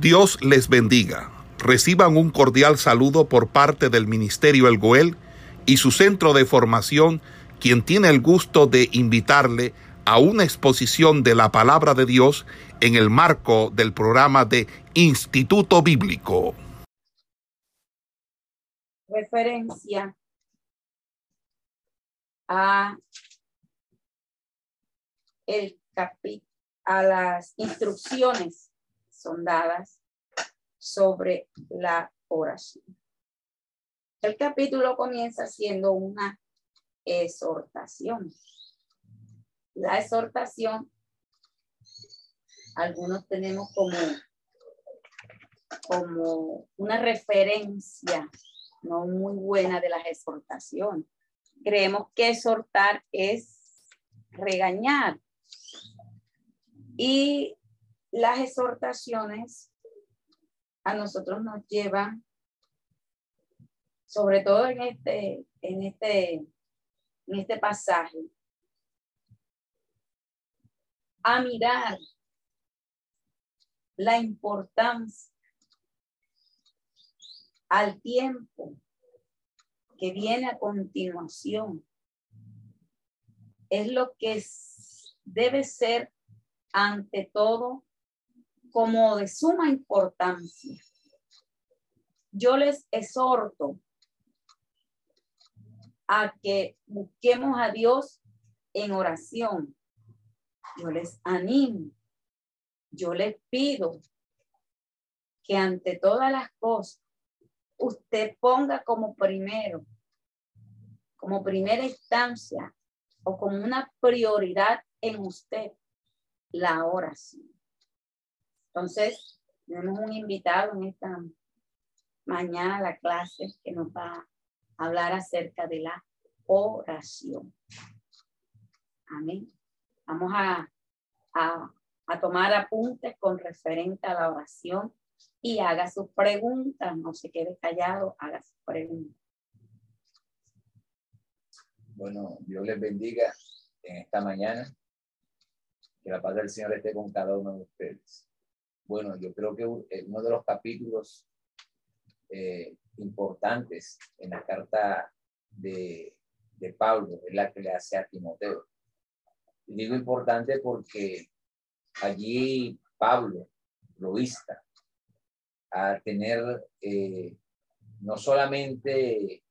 Dios les bendiga. Reciban un cordial saludo por parte del Ministerio El Goel y su centro de formación, quien tiene el gusto de invitarle a una exposición de la palabra de Dios en el marco del programa de Instituto Bíblico. Referencia a el a las instrucciones son dadas sobre la oración. El capítulo comienza siendo una exhortación. La exhortación, algunos tenemos como, como una referencia no muy buena de las exhortaciones. Creemos que exhortar es regañar. Y las exhortaciones a nosotros nos llevan, sobre todo en este, en este, en este pasaje, a mirar la importancia al tiempo que viene a continuación. Es lo que debe ser ante todo como de suma importancia. Yo les exhorto a que busquemos a Dios en oración. Yo les animo, yo les pido que ante todas las cosas usted ponga como primero, como primera instancia o como una prioridad en usted la oración. Entonces, tenemos un invitado en esta mañana a la clase que nos va a hablar acerca de la oración. Amén. Vamos a, a, tomar apuntes con referente a la oración y haga sus preguntas, no se quede callado, haga sus preguntas. Bueno, Dios les bendiga en esta mañana. Que la paz del Señor esté con cada uno de ustedes bueno, yo creo que eh, uno de los capítulos eh, importantes en la carta de, Pablo es la que le hace a Timoteo. Y digo importante porque allí Pablo lo insta a tener eh, no solamente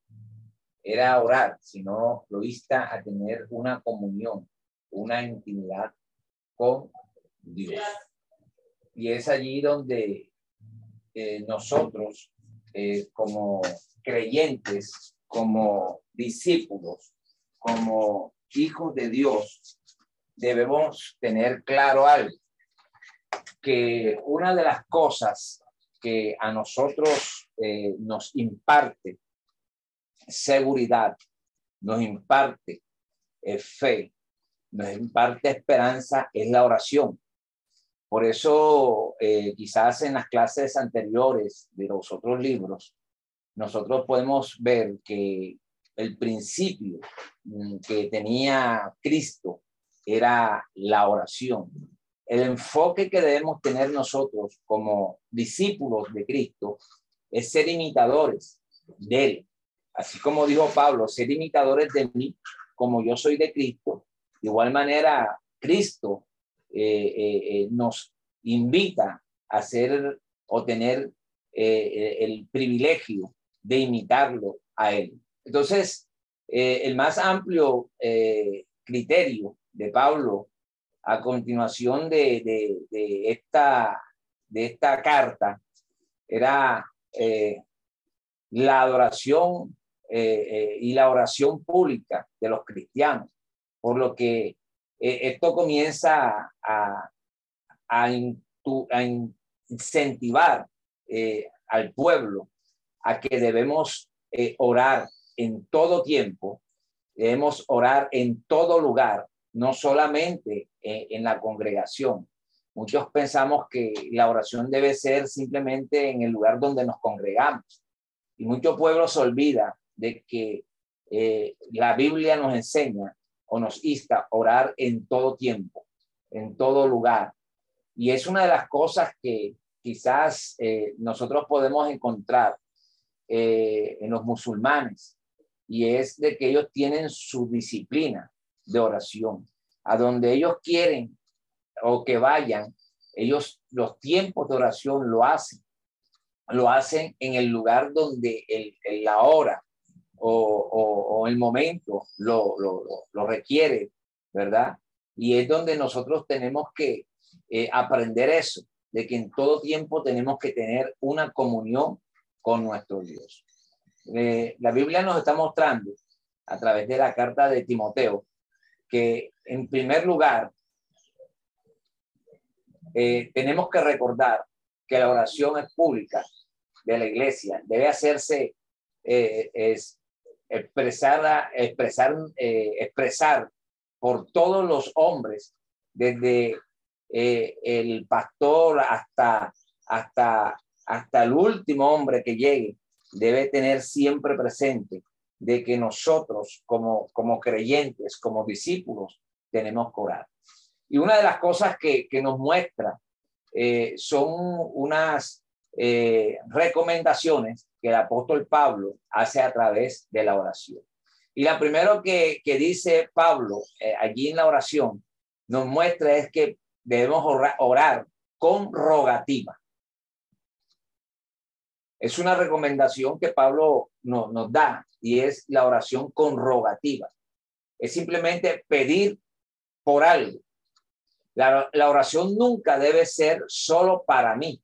era orar, sino lo insta a tener una comunión, una intimidad con Dios. Y es allí donde eh, nosotros, eh, como creyentes, como discípulos, como hijos de Dios, debemos tener claro algo, que una de las cosas que a nosotros eh, nos imparte seguridad, nos imparte fe, nos imparte esperanza es la oración. Por eso, eh, quizás en las clases anteriores de los otros libros, nosotros podemos ver que el principio mm, que tenía Cristo era la oración. El enfoque que debemos tener nosotros como discípulos de Cristo es ser imitadores de Él. Así como dijo Pablo, ser imitadores de mí como yo soy de Cristo. De igual manera, Cristo eh, eh, eh, nos invita a hacer o tener el privilegio de imitarlo a él. Entonces, el más amplio criterio de Pablo a continuación de, esta, de esta carta era la adoración y la oración pública de los cristianos, por lo que eh, esto comienza a, incentivar eh, al pueblo a que debemos eh, orar en todo tiempo, debemos orar en todo lugar, no solamente en la congregación. Muchos pensamos que la oración debe ser simplemente en el lugar donde nos congregamos. Y muchos pueblos se olvida de que la Biblia nos enseña o nos insta a orar en todo tiempo, en todo lugar. Y es una de las cosas que, quizás eh, nosotros podemos encontrar eh, en los musulmanes y es de que ellos tienen su disciplina de oración. A donde ellos quieren o que vayan, ellos los tiempos de oración lo hacen. Lo hacen en el lugar donde el, la hora o, el momento lo, lo, requiere, ¿verdad? Y es donde nosotros tenemos que eh, aprender eso, de que en todo tiempo tenemos que tener una comunión con nuestro Dios. Eh, la Biblia nos está mostrando a través de la carta de Timoteo que en primer lugar eh, tenemos que recordar que la oración es pública de la iglesia, debe hacerse es expresada, expresar, expresar por todos los hombres, desde el pastor hasta, hasta hasta el último hombre que llegue, debe tener siempre presente de que nosotros como, como creyentes, como discípulos, tenemos que orar. Y una de las cosas que, que nos muestra eh, son unas eh, recomendaciones que el apóstol Pablo hace a través de la oración. Y la primero que, que dice Pablo eh, allí en la oración nos muestra es que debemos orar, con rogativa. Es una recomendación que Pablo nos da y es la oración con rogativa. Es simplemente pedir por algo. La, la oración nunca debe ser solo para mí.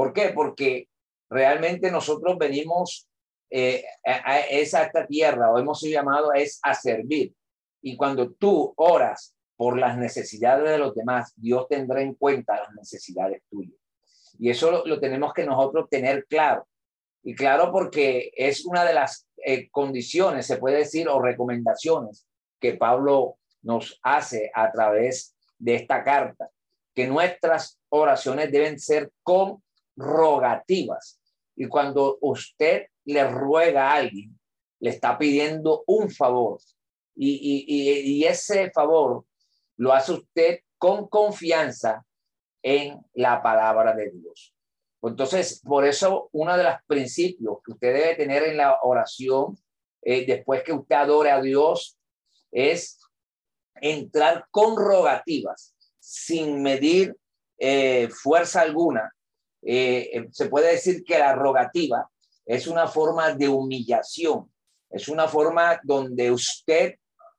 ¿Por qué? Porque realmente nosotros venimos eh, a, esa tierra o hemos sido llamados es a servir. Y cuando tú oras por las necesidades de los demás, Dios tendrá en cuenta las necesidades tuyas. Y eso lo, tenemos que nosotros tener claro. Y claro porque es una de las eh, condiciones, se puede decir, o recomendaciones que Pablo nos hace a través de esta carta, que nuestras oraciones deben ser con rogativas. Y cuando usted le ruega a alguien, le está pidiendo un favor. Y, y, ese favor lo hace usted con confianza en la palabra de Dios. Entonces, por eso uno de los principios que usted debe tener en la oración, eh, después que usted adore a Dios, es entrar con rogativas, sin medir eh, fuerza alguna. Eh, se puede decir que la rogativa es una forma de humillación, es una forma donde usted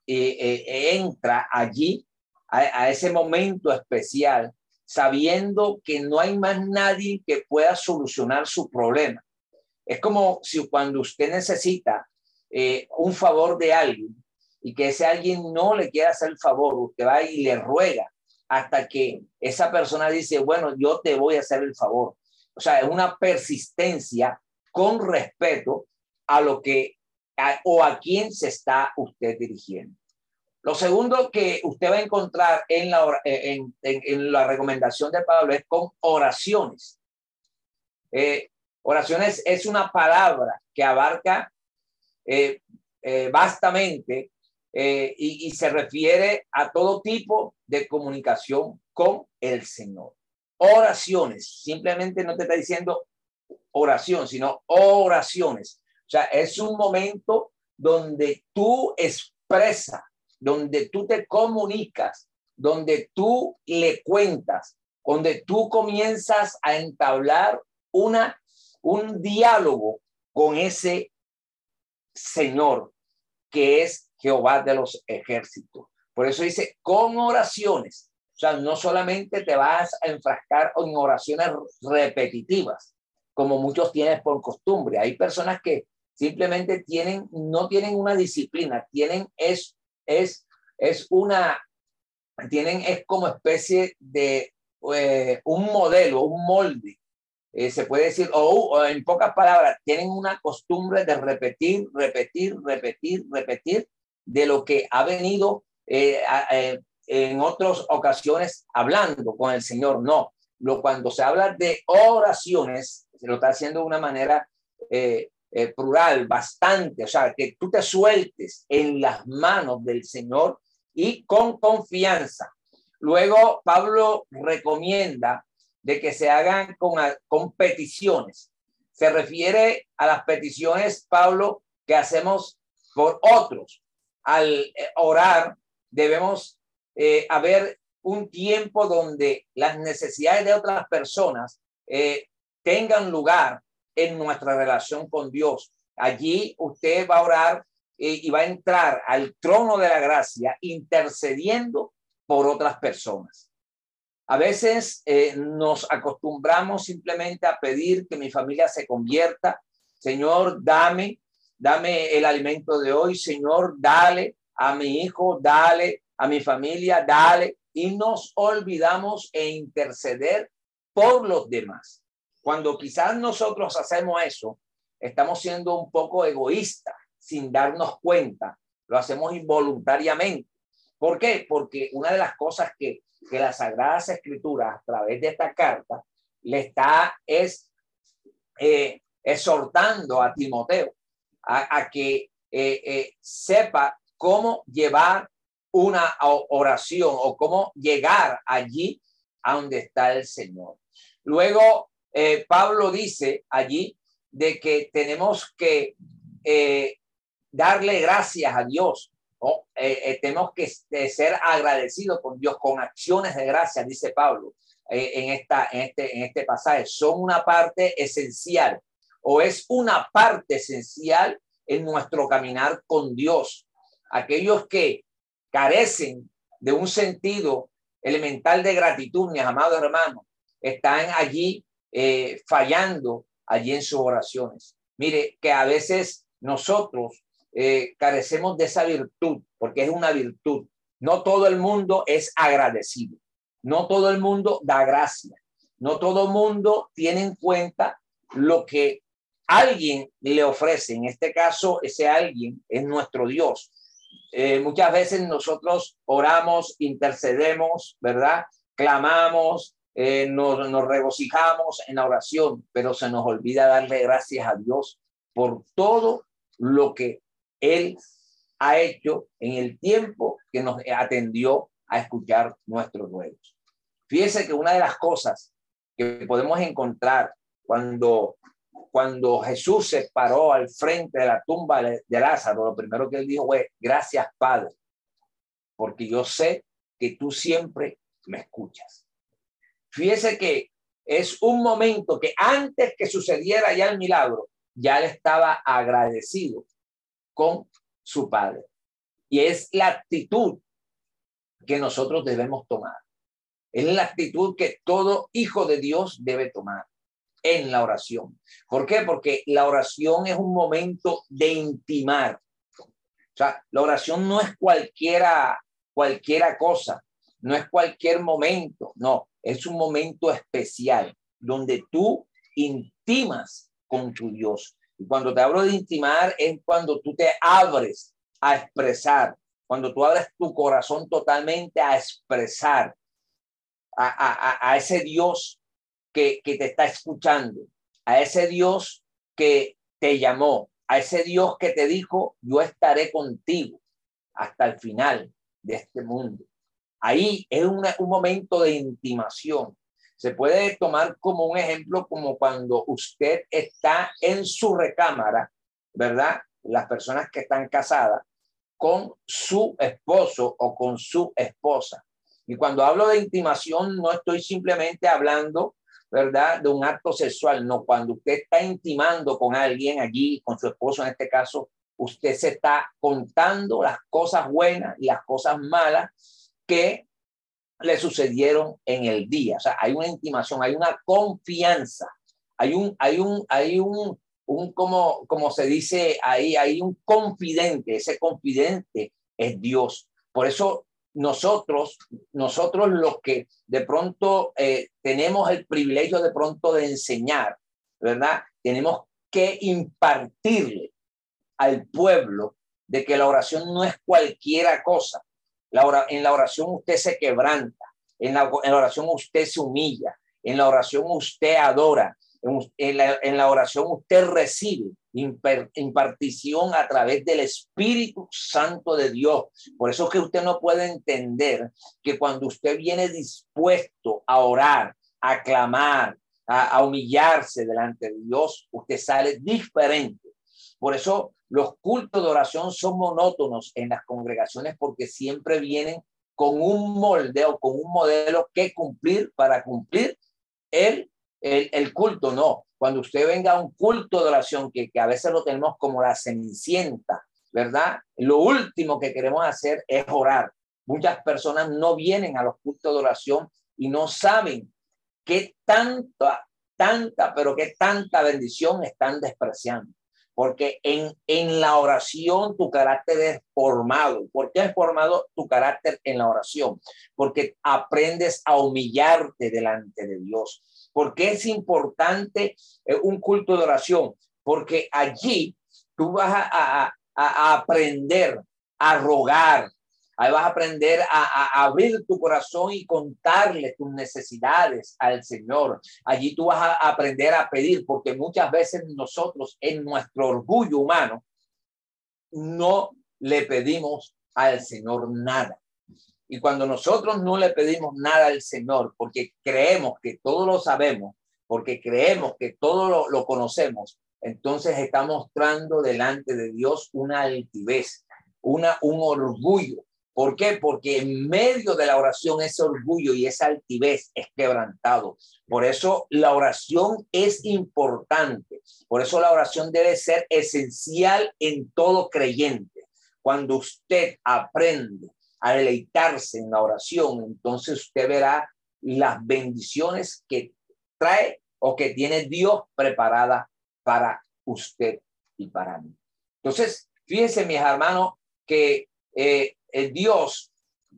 entra allí a, ese momento especial, sabiendo que no hay más nadie que pueda solucionar su problema. Es como si cuando usted necesita eh, un favor de alguien y que ese alguien no le quiera hacer el favor, usted va y le ruega hasta que esa persona dice, bueno, yo te voy a hacer el favor. O sea, es una persistencia con respeto a lo que o a quién se está usted dirigiendo. Lo segundo que usted va a encontrar en la, eh, en, la recomendación de Pablo es con oraciones. Eh, oraciones es una palabra que abarca eh, vastamente y, y, se refiere a todo tipo de comunicación con el Señor. Oraciones, simplemente no te está diciendo oración, sino oraciones. O sea, es un momento donde tú expresas donde tú te comunicas, donde tú le cuentas, donde tú comienzas a entablar una, un diálogo con ese Señor que es Jehová de los ejércitos. Por eso dice, con oraciones. O sea, no solamente te vas a enfrascar en oraciones repetitivas, como muchos tienes por costumbre. Hay personas que simplemente tienen, no tienen una disciplina, tienen es es, es una, tienen, es como especie de eh, un modelo, un molde, eh, se puede decir, o, en pocas palabras, tienen una costumbre de repetir, repetir, repetir, repetir de lo que ha venido eh, en otras ocasiones hablando con el Señor. No, lo, cuando se habla de oraciones, se lo está haciendo de una manera eh, plural, bastante, o sea, que tú te sueltes en las manos del Señor y con confianza. Luego, Pablo recomienda de que se hagan con, con peticiones. Se refiere a las peticiones, Pablo, que hacemos por otros. Al eh, orar, debemos eh, haber un tiempo donde las necesidades de otras personas eh, tengan lugar en nuestra relación con Dios. Allí usted va a orar y va a entrar al trono de la gracia intercediendo por otras personas. A veces eh, nos acostumbramos simplemente a pedir que mi familia se convierta. Señor, dame, dame el alimento de hoy. Señor, dale a mi hijo, dale a mi familia, dale. Y nos olvidamos e interceder por los demás. Cuando quizás nosotros hacemos eso, estamos siendo un poco egoístas sin darnos cuenta. Lo hacemos involuntariamente. ¿Por qué? Porque una de las cosas que, que las Sagradas Escrituras a través de esta carta le está es eh, exhortando a Timoteo a, que eh, eh, sepa cómo llevar una oración o cómo llegar allí a donde está el Señor. Luego, Pablo dice allí de que tenemos que darle gracias a Dios eh, eh, tenemos que este, ser agradecidos con Dios con acciones de gracia, dice Pablo eh, en, esta, en, este, en este pasaje. Son una parte esencial o es una parte esencial en nuestro caminar con Dios. Aquellos que carecen de un sentido elemental de gratitud, mis amados hermanos, están allí fallando allí en sus oraciones. Mire que a veces nosotros eh, carecemos de esa virtud, porque es una virtud. No todo el mundo es agradecido, no todo el mundo da gracia, no todo el mundo tiene en cuenta lo que alguien le ofrece. En este caso, ese alguien es nuestro Dios. Eh, muchas veces nosotros oramos, intercedemos, ¿verdad? Clamamos, eh, nos, nos regocijamos en la oración, pero se nos olvida darle gracias a Dios por todo lo que él ha hecho en el tiempo que nos atendió a escuchar nuestros ruegos. Fíjese que una de las cosas que podemos encontrar cuando, cuando Jesús se paró al frente de la tumba de Lázaro, lo primero que él dijo fue, gracias Padre, porque yo sé que tú siempre me escuchas. Fíjese que es un momento que antes que sucediera ya el milagro, ya él estaba agradecido con su Padre. Y es la actitud que nosotros debemos tomar. Es la actitud que todo hijo de Dios debe tomar en la oración. ¿Por qué? Porque la oración es un momento de intimar. O sea, la oración no es cualquiera, cualquiera cosa, no es cualquier momento, no, es un momento especial donde tú intimas con tu Dios. Cuando te hablo de intimar es cuando tú te abres a expresar, cuando tú abres tu corazón totalmente a expresar a, ese Dios que, que te está escuchando, a ese Dios que te llamó, a ese Dios que te dijo, yo estaré contigo hasta el final de este mundo. Ahí es un momento de intimación. Se puede tomar como un ejemplo como cuando usted está en su recámara, ¿verdad? Las personas que están casadas con su esposo o con su esposa. Y cuando hablo de intimación, no estoy simplemente hablando, ¿verdad?, de un acto sexual, no, cuando usted está intimando con alguien allí, con su esposo en este caso, usted se está contando las cosas buenas y las cosas malas que le sucedieron en el día. O sea, hay una intimación, hay una confianza, hay un, hay un, hay un, un como, como se dice ahí, hay un confidente, ese confidente es Dios. Por eso nosotros, nosotros los que de pronto eh, tenemos el privilegio de pronto de enseñar, ¿verdad? Tenemos que impartirle al pueblo de que la oración no es cualquiera cosa, en la oración usted se quebranta, en la, oración usted se humilla, en la oración usted adora, en la, oración usted recibe impartición a través del Espíritu Santo de Dios. Por eso es que usted no puede entender que cuando usted viene dispuesto a orar, a clamar, a, humillarse delante de Dios, usted sale diferente. Por eso los cultos de oración son monótonos en las congregaciones porque siempre vienen con un molde o con un modelo que cumplir para cumplir el, el, el culto. No, cuando usted venga a un culto de oración, que, que a veces lo tenemos como la cenicienta, ¿verdad? Lo último que queremos hacer es orar. Muchas personas no vienen a los cultos de oración y no saben qué tanta, tanta, pero qué tanta bendición están despreciando. Porque en, en la oración tu carácter es formado. ¿Por qué es formado tu carácter en la oración? Porque aprendes a humillarte delante de Dios ¿Por qué es importante eh, un culto de oración? Porque allí tú vas a, aprender a rogar, ahí vas a aprender a, abrir tu corazón y contarle tus necesidades al Señor. Allí tú vas a aprender a pedir, porque muchas veces nosotros en nuestro orgullo humano no le pedimos al Señor nada. Y cuando nosotros no le pedimos nada al Señor, porque creemos que todo lo sabemos, porque creemos que todo lo, conocemos, entonces está mostrando delante de Dios una altivez, una, un orgullo. ¿Por qué? Porque en medio de la oración ese orgullo y esa altivez es quebrantado. Por eso la oración es importante. Por eso la oración debe ser esencial en todo creyente. Cuando usted aprende a deleitarse en la oración, entonces usted verá las bendiciones que trae o que tiene Dios preparada para usted y para mí. Entonces, fíjense, mis hermanos, que eh, Dios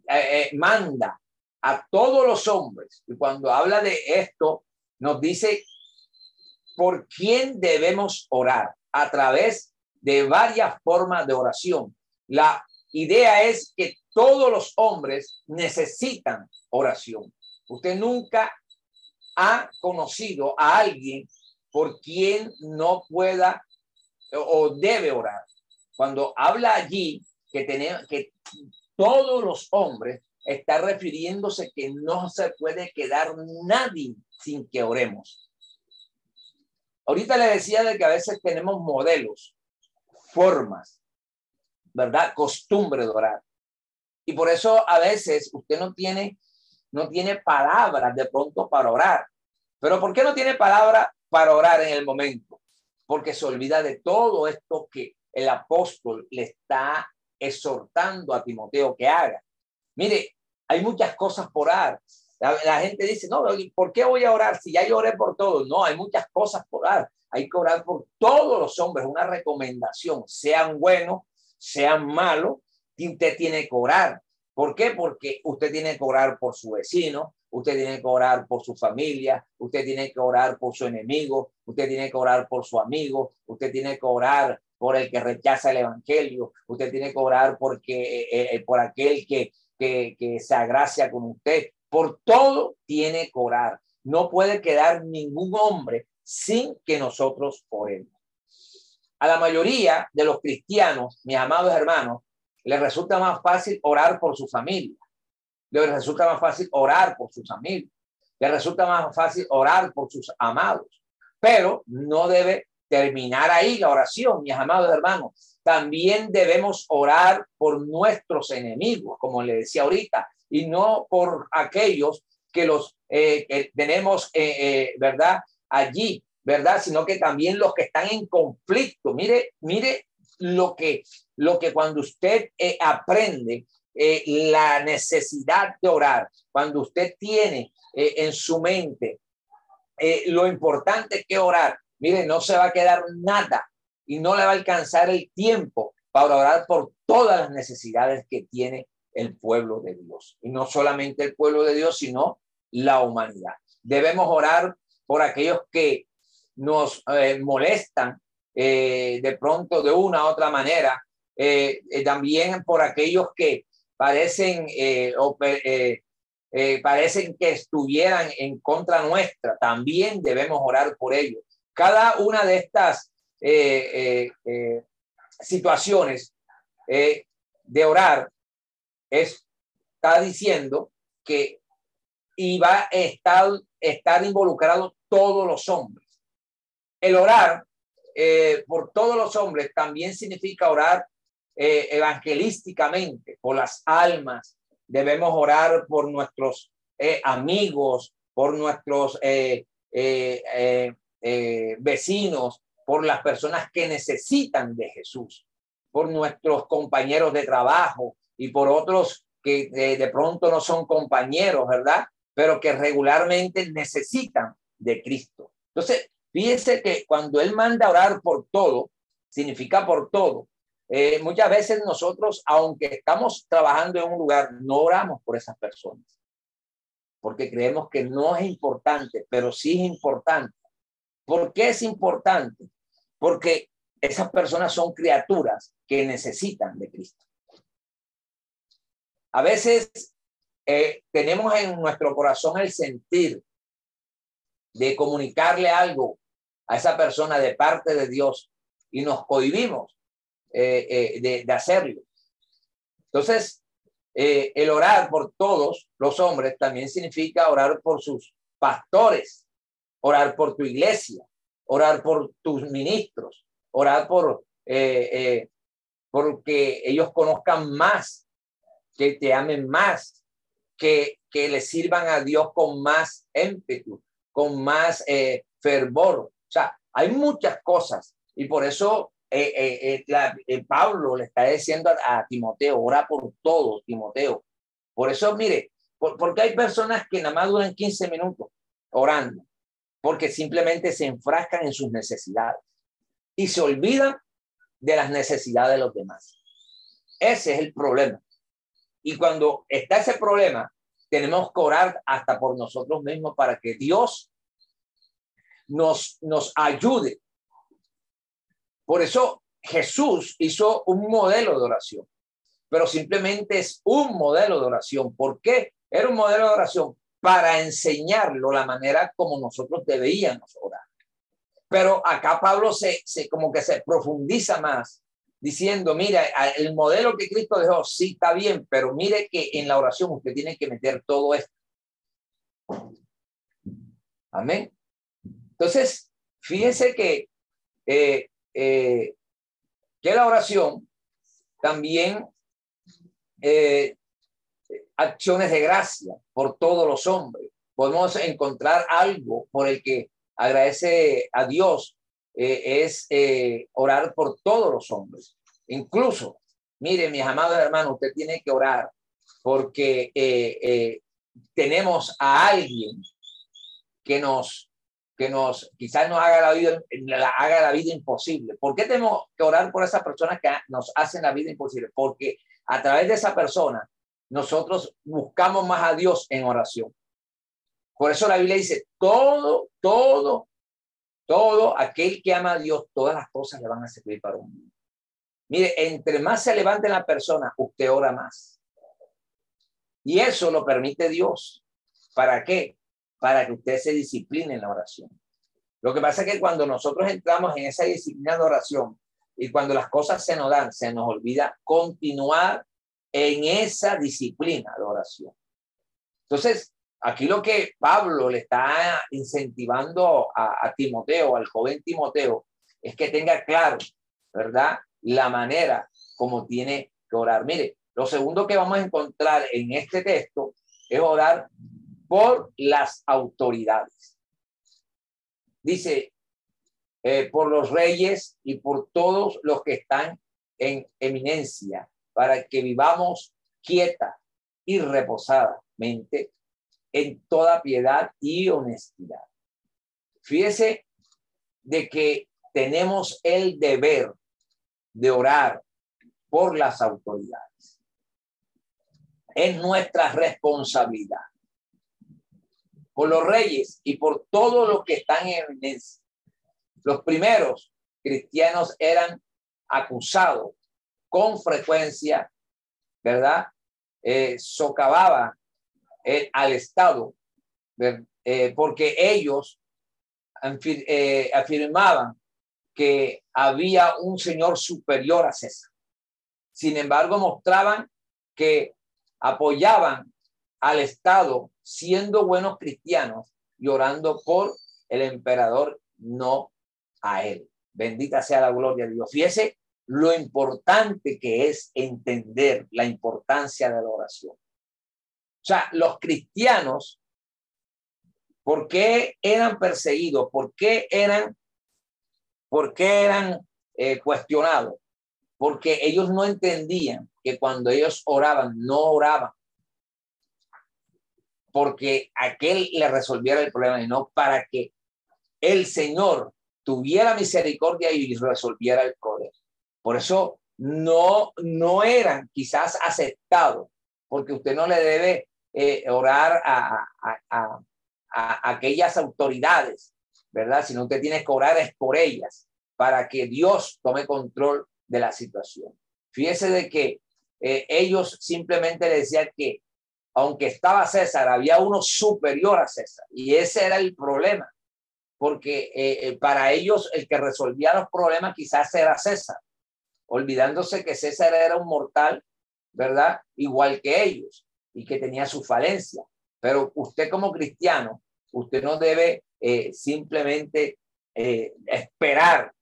eh, eh, manda a todos los hombres, y cuando habla de esto, nos dice por quién debemos orar a través de varias formas de oración. La idea es que todos los hombres necesitan oración. Usted nunca ha conocido a alguien por quien no pueda o debe orar. Cuando habla allí que tenemos que todos los hombres está refiriéndose que no se puede quedar nadie sin que oremos. Ahorita le decía de que a veces tenemos modelos, formas, ¿verdad? Costumbre de orar. Y por eso a veces usted no tiene, no tiene palabras de pronto para orar. Pero ¿por qué no tiene palabra para orar en el momento? Porque se olvida de todo esto que el apóstol le está exhortando a Timoteo que haga. Mire, hay muchas cosas por orar. La, gente dice, no, ¿por qué voy a orar si ya lloré por todo? No, hay muchas cosas por orar. Hay que orar por todos los hombres, una recomendación, sean buenos, sean malos, usted tiene que orar. ¿Por qué? Porque usted tiene que orar por su vecino, usted tiene que orar por su familia, usted tiene que orar por su enemigo, usted tiene que orar por su amigo, usted tiene que orar por el que rechaza el evangelio, usted tiene que orar porque, eh, eh, por aquel que, que, se agracia con usted. Por todo tiene que orar. No puede quedar ningún hombre sin que nosotros oremos. A la mayoría de los cristianos, mis amados hermanos, le resulta más fácil orar por su familia. Le resulta más fácil orar por sus amigos. Le resulta más fácil orar por sus amados. Pero no debe terminar ahí la oración, mis amados hermanos. También debemos orar por nuestros enemigos, como le decía ahorita, y no por aquellos que los eh, tenemos, eh, eh, ¿verdad? Allí, ¿verdad? Sino que también los que están en conflicto. Mire, mire lo que, lo que cuando usted eh, aprende la necesidad de orar, cuando usted tiene en su mente lo importante que orar, mire, no se va a quedar nada y no le va a alcanzar el tiempo para orar por todas las necesidades que tiene el pueblo de Dios. Y no solamente el pueblo de Dios, sino la humanidad. Debemos orar por aquellos que nos molestan eh, de pronto de una u otra manera, eh, eh, también por aquellos que parecen, parecen que estuvieran en contra nuestra, también debemos orar por ellos. Cada una de estas eh, eh, situaciones de orar, está diciendo que iba a estar, estar involucrado todos los hombres. El orar por todos los hombres también significa orar evangelísticamente por las almas. Debemos orar por nuestros amigos, por nuestros vecinos, por las personas que necesitan de Jesús, por nuestros compañeros de trabajo y por otros que de, pronto no son compañeros, ¿verdad? Pero que regularmente necesitan de Cristo. Entonces, fíjense que cuando Él manda orar por todo, significa por todo. Eh, muchas veces nosotros, aunque estamos trabajando en un lugar, no oramos por esas personas, porque creemos que no es importante, pero sí es importante. ¿Por qué es importante? porque esas personas son criaturas que necesitan de Cristo. A veces eh, tenemos en nuestro corazón el sentir de comunicarle algo a esa persona de parte de Dios y nos cohibimos eh, eh, de, de, hacerlo. Entonces, el orar por todos los hombres también significa orar por sus pastores, orar por tu iglesia, orar por tus ministros, orar por eh, eh, porque ellos conozcan más, que te amen más, que, que le sirvan a Dios con más ímpetu, con más eh, fervor. O sea, hay muchas cosas y por eso Pablo le está diciendo a, Timoteo, ora por todo, Timoteo. Por eso, mire, porque hay personas que nada más duran 15 minutos orando porque simplemente se enfrascan en sus necesidades y se olvidan de las necesidades de los demás. Ese es el problema. Y cuando está ese problema, tenemos que orar hasta por nosotros mismos para que Dios nos, nos ayude. Por eso Jesús hizo un modelo de oración, pero simplemente es un modelo de oración. ¿Por qué? Era un modelo de oración para enseñarlo la manera como nosotros deberíamos orar. Pero acá Pablo se, se como que se profundiza más diciendo, mira, el modelo que Cristo dejó, sí está bien, pero mire que en la oración usted tiene que meter todo esto. Amén. Entonces, fíjense que, eh, eh, que la oración también eh, acciones de gracia por todos los hombres. Podemos encontrar algo por el que agradece a Dios, eh, es eh, orar por todos los hombres. Incluso, mire, mis amados hermanos, usted tiene que orar porque eh, tenemos a alguien que nos, que nos, quizás nos haga la vida, haga la vida imposible. ¿Por qué tenemos que orar por esas personas que nos hacen la vida imposible? Porque a través de esa persona nosotros buscamos más a Dios en oración. Por eso la Biblia dice, todo, todo, todo aquel que ama a Dios, todas las cosas le van a servir para un bien. Mire, entre más se levante la persona, usted ora más. Y eso lo permite Dios. ¿Para qué? Para que usted se discipline en la oración. Lo que pasa es que cuando nosotros entramos en esa disciplina de oración y cuando las cosas se nos dan, se nos olvida continuar en esa disciplina de oración. Entonces, aquí lo que Pablo le está incentivando a, Timoteo, al joven Timoteo, es que tenga claro, ¿verdad? La manera como tiene que orar. Mire, lo segundo que vamos a encontrar en este texto es orar por las autoridades. Dice, eh, por los reyes y por todos los que están en eminencia, para que vivamos quieta y reposadamente en toda piedad y honestidad. Fíjese de que tenemos el deber de orar por las autoridades. Es nuestra responsabilidad. Por los reyes y por todos los que están en eminencia. Los primeros cristianos eran acusados con frecuencia, ¿verdad? Eh, socavaba eh, al Estado, eh, porque ellos afirmaban que había un señor superior a César. Sin embargo, mostraban que apoyaban al Estado siendo buenos cristianos y orando por el emperador, no a él. Bendita sea la gloria de Dios. Fíjese lo importante que es entender la importancia de la oración. O sea, los cristianos, ¿por qué eran perseguidos? ¿Por qué eran, por qué eran eh, cuestionados? Porque ellos no entendían que cuando ellos oraban, no oraban porque aquel le resolviera el problema y no para que el Señor tuviera misericordia y resolviera el problema. Por eso no, no eran quizás aceptados, porque usted no le debe eh, orar a, a, aquellas autoridades, ¿verdad? Sino usted tiene que orar es por ellas, para que Dios tome control de la situación. Fíjese de que eh, ellos simplemente le decían que aunque estaba César, había uno superior a César. Y ese era el problema, porque eh, para ellos el que resolvía los problemas quizás era César, olvidándose que César era un mortal, ¿verdad? Igual que ellos y que tenía su falencia. Pero usted como cristiano, usted no debe eh, simplemente esperar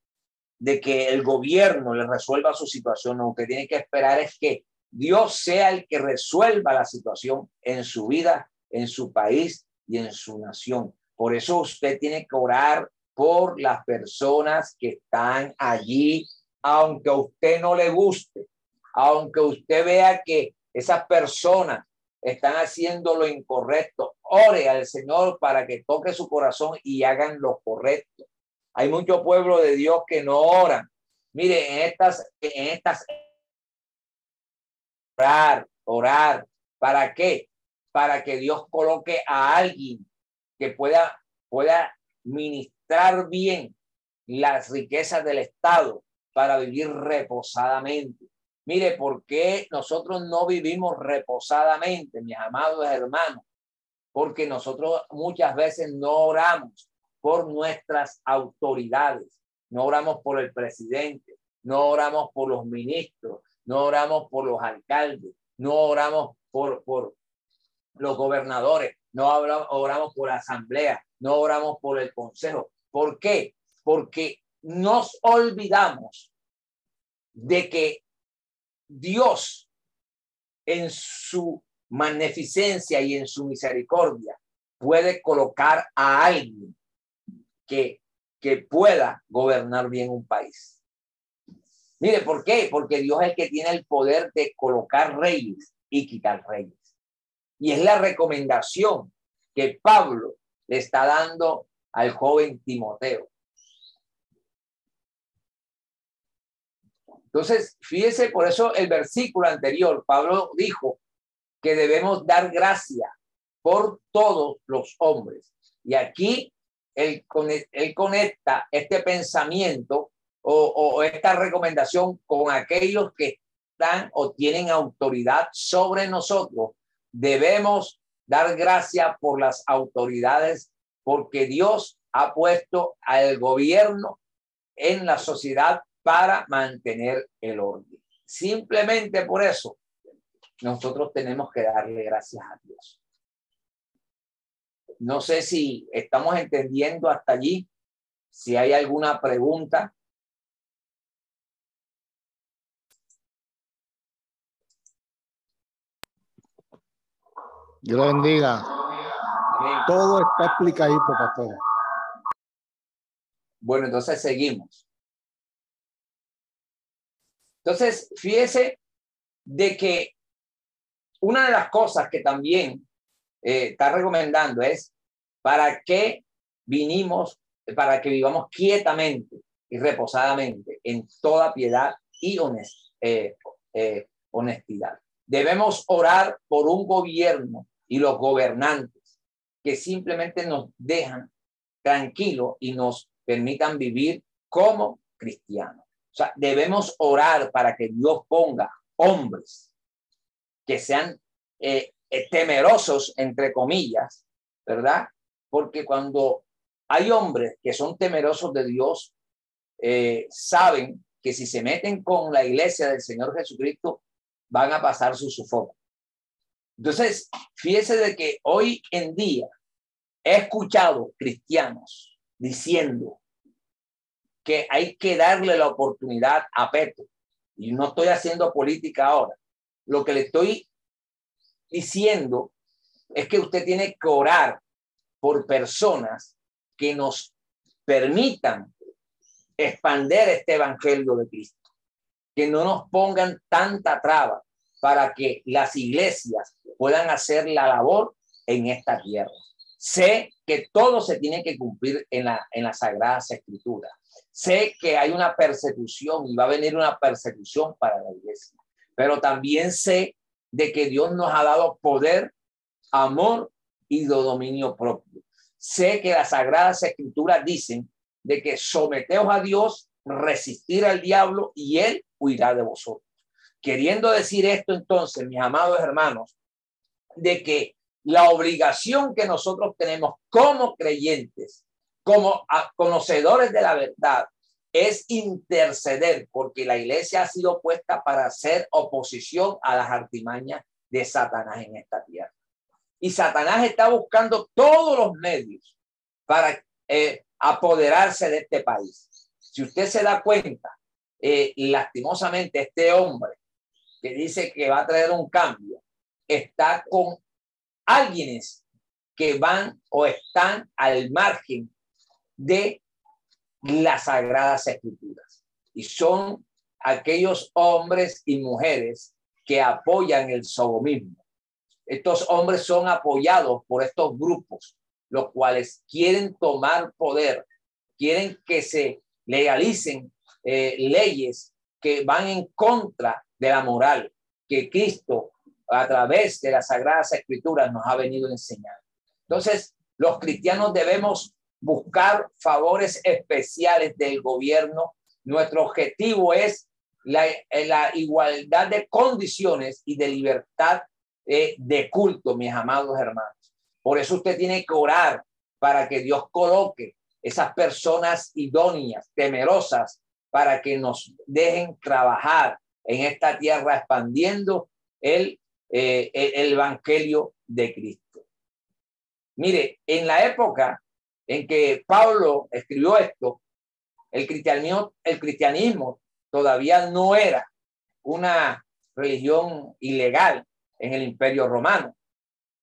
de que el gobierno le resuelva su situación. Lo que tiene que esperar es que Dios sea el que resuelva la situación en su vida, en su país y en su nación. Por eso usted tiene que orar por las personas que están allí, aunque a usted no le guste, aunque usted vea que esas personas están haciendo lo incorrecto, ore al Señor para que toque su corazón y hagan lo correcto. Hay mucho pueblo de Dios que no oran. Mire, en estas, en estas orar, orar. ¿Para qué? Para que Dios coloque a alguien que pueda, pueda ministrar bien las riquezas del Estado para vivir reposadamente. Mire, ¿por qué nosotros no vivimos reposadamente, mis amados hermanos? Porque nosotros muchas veces no oramos por nuestras autoridades, no oramos por el presidente, no oramos por los ministros, no oramos por los alcaldes, no oramos por, por los gobernadores, no oramos por la asamblea, no oramos por el consejo. ¿Por qué? Porque nos olvidamos de que Dios en su magnificencia y en su misericordia puede colocar a alguien que, que pueda gobernar bien un país. Mire, ¿por qué? Porque Dios es el que tiene el poder de colocar reyes y quitar reyes. Y es la recomendación que Pablo le está dando al joven Timoteo. Entonces, fíjese, por eso el versículo anterior, Pablo dijo que debemos dar gracia por todos los hombres. Y aquí él, él conecta este pensamiento o, esta recomendación con aquellos que están o tienen autoridad sobre nosotros. Debemos dar gracias por las autoridades porque Dios ha puesto al gobierno en la sociedad para mantener el orden. Simplemente por eso nosotros tenemos que darle gracias a Dios. No sé si estamos entendiendo hasta allí, si hay alguna pregunta. Dios lo bendiga. Todo está explicadito, pastor. Bueno, entonces seguimos. Entonces, fíjese de que una de las cosas que también eh, está recomendando es para que vinimos, para que vivamos quietamente y reposadamente en toda piedad y eh, eh, honestidad. Debemos orar por un gobierno y los gobernantes que simplemente nos dejan tranquilos y nos permitan vivir como cristianos. O sea, debemos orar para que Dios ponga hombres que sean eh, eh, temerosos, entre comillas, ¿verdad? Porque cuando hay hombres que son temerosos de Dios, eh, saben que si se meten con la iglesia del Señor Jesucristo, van a pasar su sofoco. Entonces, fíjese de que hoy en día he escuchado cristianos diciendo que hay que darle la oportunidad a Petro. Y no estoy haciendo política ahora. Lo que le estoy diciendo es que usted tiene que orar por personas que nos permitan expander este evangelio de Cristo, que no nos pongan tanta traba para que las iglesias puedan hacer la labor en esta tierra. Sé que todo se tiene que cumplir en la en las sagradas escrituras. Sé que hay una persecución y va a venir una persecución para la iglesia, pero también sé de que Dios nos ha dado poder, amor y dominio propio. Sé que las sagradas escrituras dicen de que someteos a Dios, resistir al diablo y él huirá de vosotros. Queriendo decir esto entonces, mis amados hermanos, de que la obligación que nosotros tenemos como creyentes, como conocedores de la verdad, es interceder, porque la iglesia ha sido puesta para hacer oposición a las artimañas de Satanás en esta tierra. Y Satanás está buscando todos los medios para eh, apoderarse de este país. Si usted se da cuenta, eh, lastimosamente este hombre que dice que va a traer un cambio, está con alguienes que van o están al margen de las sagradas escrituras. Y son aquellos hombres y mujeres que apoyan el sodomismo. Estos hombres son apoyados por estos grupos los cuales quieren tomar poder, quieren que se legalicen eh, leyes que van en contra de la moral que Cristo a través de las sagradas escrituras nos ha venido a enseñar. Entonces, los cristianos debemos buscar favores especiales del gobierno. Nuestro objetivo es la, la igualdad de condiciones y de libertad eh, de culto, mis amados hermanos. Por eso usted tiene que orar para que Dios coloque esas personas idóneas, temerosas, para que nos dejen trabajar en esta tierra expandiendo el, eh, el, Evangelio de Cristo. Mire, en la época en que Pablo escribió esto, el cristianismo, el cristianismo todavía no era una religión ilegal en el imperio romano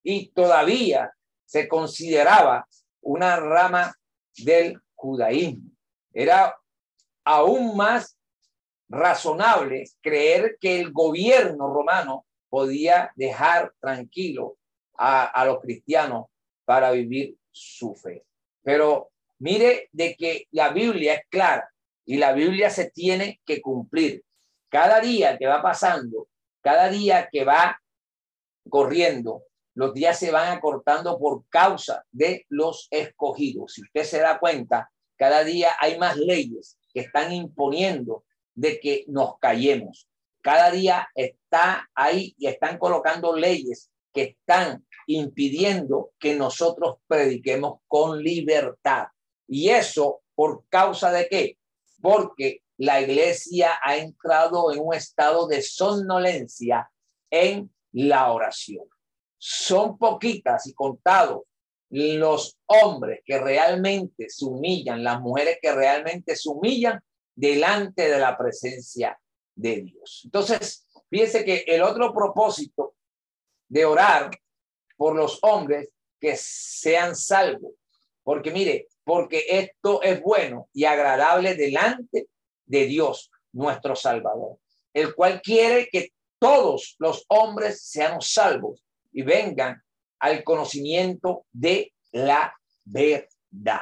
y todavía se consideraba una rama del judaísmo. Era aún más razonable creer que el gobierno romano podía dejar tranquilo a, a, los cristianos para vivir su fe. Pero mire de que la Biblia es clara y la Biblia se tiene que cumplir. Cada día que va pasando, cada día que va corriendo, los días se van acortando por causa de los escogidos. Si usted se da cuenta, cada día hay más leyes que están imponiendo de que nos callemos. Cada día está ahí y están colocando leyes que están impidiendo que nosotros prediquemos con libertad. Y eso por causa de qué? Porque la iglesia ha entrado en un estado de somnolencia en la oración. Son poquitas y contados los hombres que realmente se humillan, las mujeres que realmente se humillan delante de la presencia de Dios. Entonces, fíjense que el otro propósito de orar por los hombres que sean salvos, porque mire, porque esto es bueno y agradable delante de Dios, nuestro Salvador, el cual quiere que todos los hombres sean salvos y vengan al conocimiento de la verdad.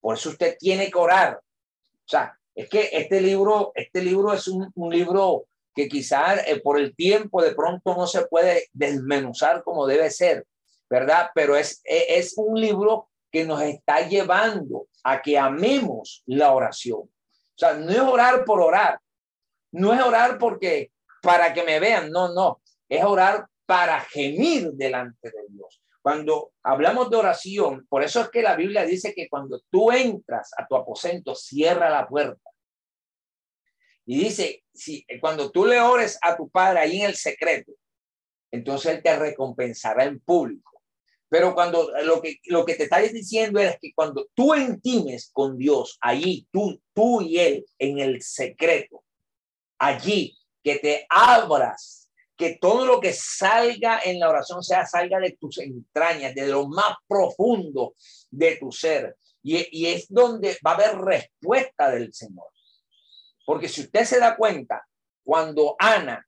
Por eso usted tiene que orar. O sea, es que este libro, este libro es un, libro que quizás eh, por el tiempo de pronto no se puede desmenuzar como debe ser, ¿verdad? Pero es, e, es un libro que nos está llevando a que amemos la oración. O sea, no es orar por orar, no es orar porque para que me vean. No, no, es orar para gemir delante de Dios. Cuando hablamos de oración, por eso es que la Biblia dice que cuando tú entras a tu aposento, cierra la puerta Y dice, si cuando tú le ores a tu padre ahí en el secreto, entonces él te recompensará en público. Pero cuando lo que, lo que te está diciendo es que cuando tú intimes con Dios, allí tú, tú y él en el secreto, allí que te abras, que todo lo que salga en la oración sea salga de tus entrañas, de lo más profundo de tu ser. Y, y es donde va a haber respuesta del Señor. Porque si usted se da cuenta, cuando Ana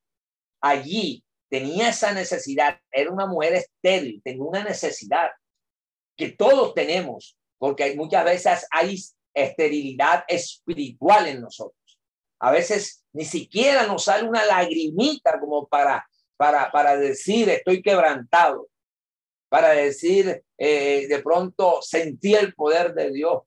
allí tenía esa necesidad, era una mujer estéril, tenía una necesidad que todos tenemos, porque muchas veces hay esterilidad espiritual en nosotros. A veces ni siquiera nos sale una lagrimita como para, para, para decir estoy quebrantado, para decir eh, de pronto sentí el poder de Dios.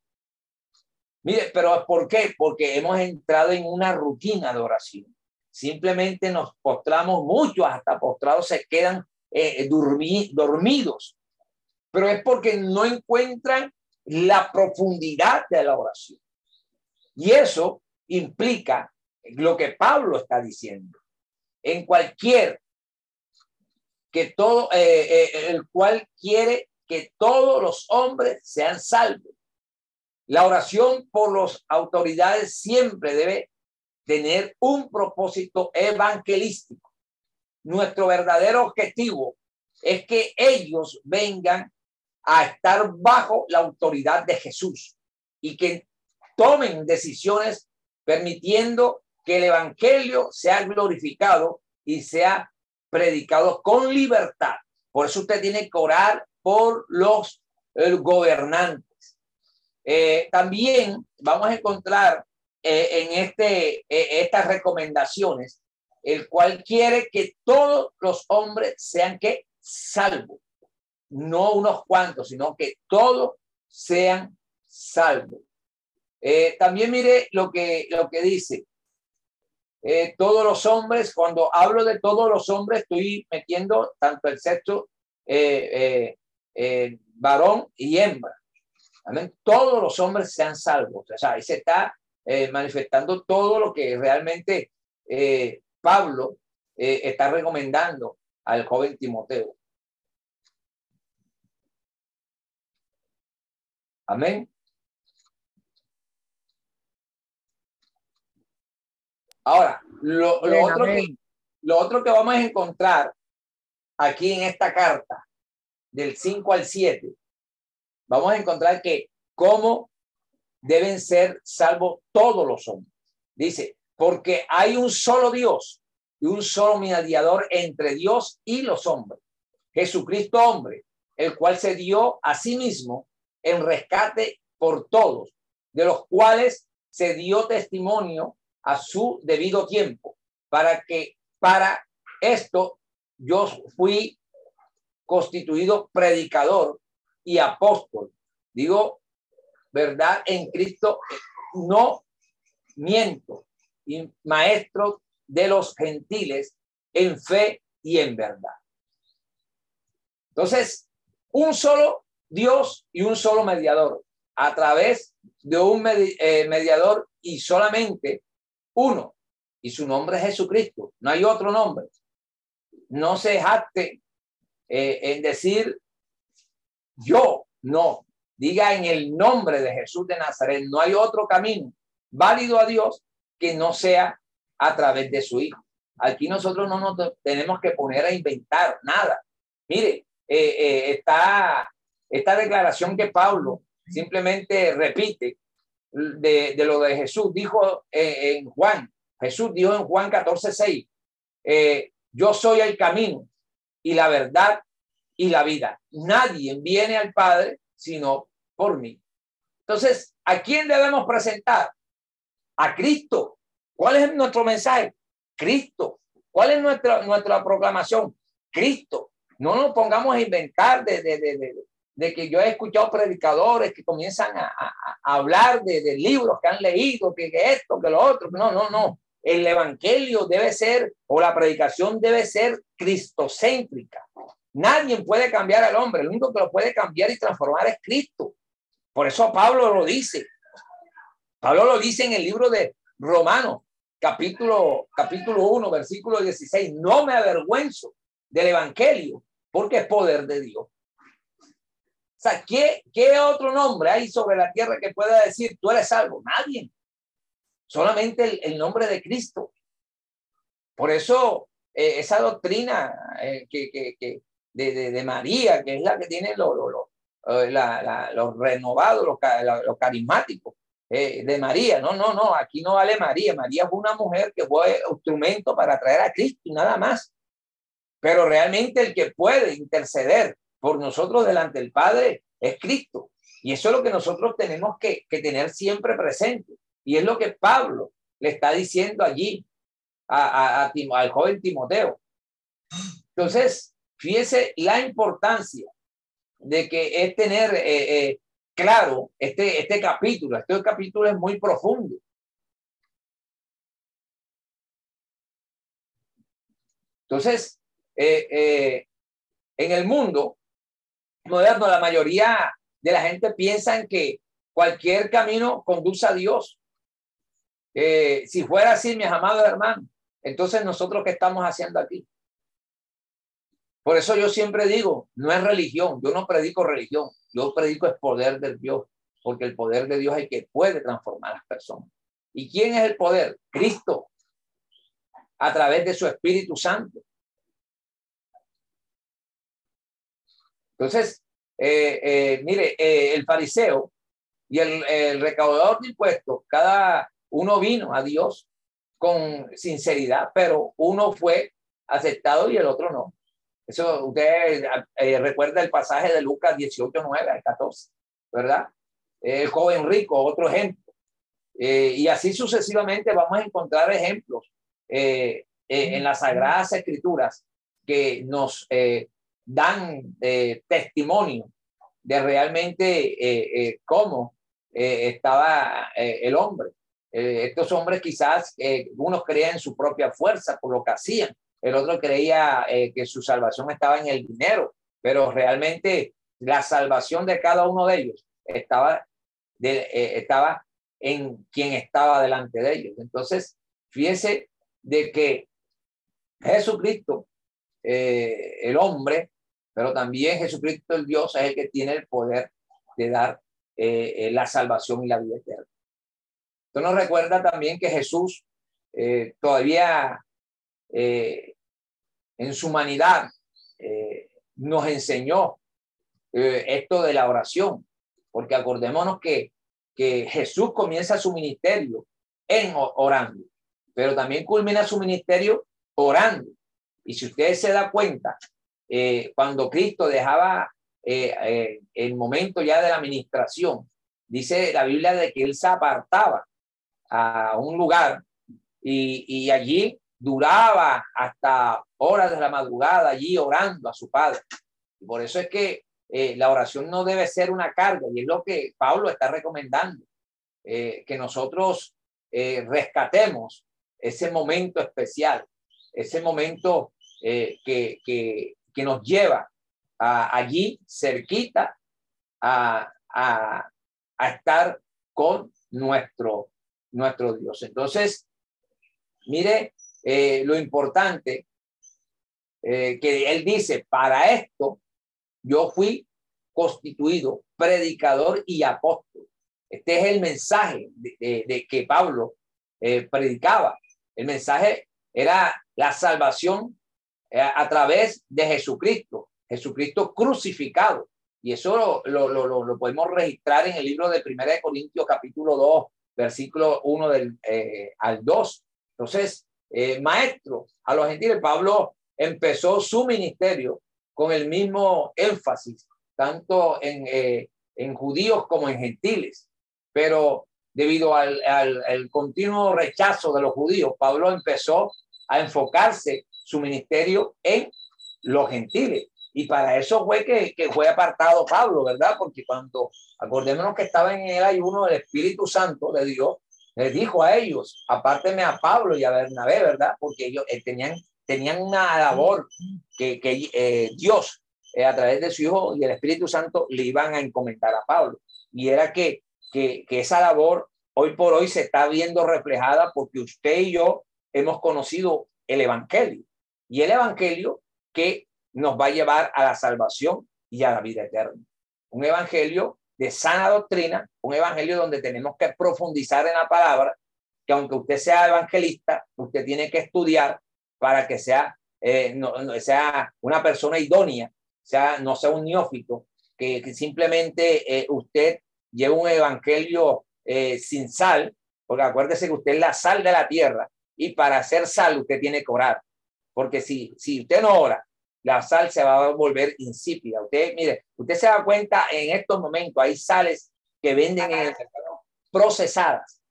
Mire, pero ¿por qué? Porque hemos entrado en una rutina de oración. Simplemente nos postramos mucho, hasta postrados se quedan eh, dormidos. Pero es porque no encuentran la profundidad de la oración. Y eso implica lo que Pablo está diciendo. En cualquier que todo, eh, eh, el cual quiere que todos los hombres sean salvos. La oración por las autoridades siempre debe tener un propósito evangelístico. Nuestro verdadero objetivo es que ellos vengan a estar bajo la autoridad de Jesús y que tomen decisiones permitiendo que el Evangelio sea glorificado y sea predicado con libertad. Por eso usted tiene que orar por los gobernantes. Eh, también vamos a encontrar eh, en este, eh, estas recomendaciones, el cual quiere que todos los hombres sean que salvos, no unos cuantos, sino que todos sean salvos. También mire lo que, lo que dice. Todos los hombres, cuando hablo de todos los hombres, estoy metiendo tanto el sexo varón y hembra. Todos los hombres sean salvos. O sea, ahí se está manifestando todo lo que realmente Pablo está recomendando al joven Timoteo. Amén. Ahora, lo, otro que, lo otro que vamos a encontrar aquí en esta carta, del 5 al 7, vamos a encontrar que cómo deben ser salvos todos los hombres. Dice, porque hay un solo Dios y un solo mediador entre Dios y los hombres, Jesucristo hombre, el cual se dio a sí mismo en rescate por todos, de los cuales se dio testimonio a su debido tiempo, para que para esto yo fui constituido predicador y apóstol. Digo, verdad en Cristo, no miento, y maestro de los gentiles en fe y en verdad. Entonces, un solo Dios y un solo mediador, a través de un eh, mediador y solamente uno, y su nombre es Jesucristo, no hay otro nombre. No se jacte eh, en decir yo, no, diga en el nombre de Jesús de Nazaret, no hay otro camino válido a Dios que no sea a través de su Hijo. Aquí nosotros no nos tenemos que poner a inventar nada. Mire, eh, eh, está esta declaración que Pablo simplemente repite de, lo de Jesús, dijo eh, en Juan, Jesús dijo en Juan 14, 6, eh, yo soy el camino y la verdad y la vida. Nadie viene al Padre sino por mí. Entonces, ¿a quién debemos presentar? A Cristo. ¿Cuál es nuestro mensaje? Cristo. ¿Cuál es nuestra, nuestra proclamación? Cristo. No nos pongamos a inventar de, de, de, de que yo he escuchado predicadores que comienzan a, hablar de, libros que han leído, que, esto, que lo otro. No, no, no. El evangelio debe ser, o la predicación debe ser cristocéntrica. Nadie puede cambiar al hombre. El único que lo puede cambiar y transformar es Cristo. Por eso Pablo lo dice. Pablo lo dice en el libro de Romanos. capítulo, capítulo 1, versículo 16, no me avergüenzo del Evangelio, porque es poder de Dios. O sea, ¿qué, ¿qué otro nombre hay sobre la tierra que pueda decir tú eres salvo? Nadie. Solamente el, nombre de Cristo. Por eso eh, esa doctrina eh, que, que, de, de, María, que es la que tiene los lo, eh, los renovados, los, los carismáticos, eh, de María. No, no, no, aquí no vale María. María fue una mujer que fue instrumento para traer a Cristo y nada más. Pero realmente el que puede interceder por nosotros delante del Padre es Cristo. Y eso es lo que nosotros tenemos que, tener siempre presente. Y es lo que Pablo le está diciendo allí a, a, al joven Timoteo. Entonces, fíjese la importancia de que es tener eh, eh, claro este, este capítulo. Este capítulo es muy profundo. Entonces, eh, en el mundo moderno, la mayoría de la gente piensa en que cualquier camino conduce a Dios. Si fuera así, mis amados hermanos, entonces nosotros qué estamos haciendo aquí? Por eso yo siempre digo, no es religión, yo no predico religión, yo predico el poder de Dios, porque el poder de Dios es el que puede transformar a las personas. ¿Y quién es el poder? Cristo, a través de su Espíritu Santo. Entonces, eh, eh, mire, eh, el fariseo y el, el recaudador de impuestos, cada uno vino a Dios con sinceridad, pero uno fue aceptado y el otro no. Eso usted eh, recuerda el pasaje de Lucas 18, 9 al 14, ¿verdad? El joven rico, otro ejemplo. Eh, y así sucesivamente vamos a encontrar ejemplos eh, en las Sagradas Escrituras que nos dan testimonio de realmente cómo estaba el hombre. estos hombres quizás, unos creían en su propia fuerza por lo que hacían, el otro creía eh, que su salvación estaba en el dinero, pero realmente la salvación de cada uno de ellos estaba, eh, estaba en quien estaba delante de ellos. Entonces, fíjese de que Jesucristo, eh, el hombre, pero también Jesucristo el Dios es el que tiene el poder de dar la salvación y la vida eterna. Esto nos recuerda también que Jesús todavía eh, en su humanidad eh, nos enseñó eh, esto de la oración, porque acordémonos que, que Jesús comienza su ministerio en orando, pero también culmina su ministerio orando. Y si ustedes se dan cuenta, cuando Cristo dejaba el momento ya de la administración, dice la Biblia de que él se apartaba a un lugar y, y allí duraba hasta horas de la madrugada allí orando a su Padre. Y por eso es que eh, la oración no debe ser una carga y es lo que Pablo está recomendando, eh, que nosotros eh, rescatemos ese momento especial, ese momento que, que, que, nos lleva allí cerquita a, a, a estar con nuestro, nuestro Dios. Entonces, mire eh, lo importante eh, que él dice, para esto yo fui constituido predicador y apóstol. Este es el mensaje de, que Pablo eh, predicaba. El mensaje era la salvación a través de Jesucristo, Jesucristo crucificado. Y eso lo, lo, lo, podemos registrar en el libro de Primera de Corintios capítulo 2, versículo 1 del, al 2. Entonces, eh, maestro a los gentiles. Pablo empezó su ministerio con el mismo énfasis, tanto en, eh, en judíos como en gentiles. Pero debido al, al, continuo rechazo de los judíos, Pablo empezó a enfocarse su ministerio en los gentiles. Y para eso fue que, que, fue apartado Pablo, ¿verdad? Porque cuando, acordémonos que estaba en el ayuno del Espíritu Santo de Dios, les dijo a ellos, apárteme a Pablo y a Bernabé, ¿verdad? Porque ellos eh, tenían, tenían una labor que, que eh, Dios, eh, a través de su Hijo y el Espíritu Santo, le iban a encomendar a Pablo. Y era que, que, que esa labor hoy por hoy se está viendo reflejada porque usted y yo hemos conocido el Evangelio. Y el Evangelio que nos va a llevar a la salvación y a la vida eterna. Un Evangelio de sana doctrina, un Evangelio donde tenemos que profundizar en la palabra, que aunque usted sea evangelista, usted tiene que estudiar para que sea, eh, no, sea una persona idónea, sea, no sea un neófito, que, simplemente eh, usted lleve un Evangelio eh, sin sal, porque acuérdese que usted es la sal de la tierra y para hacer sal usted tiene que orar. Porque si, si usted no ora, la sal se va a volver insípida. Usted, mire, usted se da cuenta en estos momentos, hay sales que venden en el mercado procesadas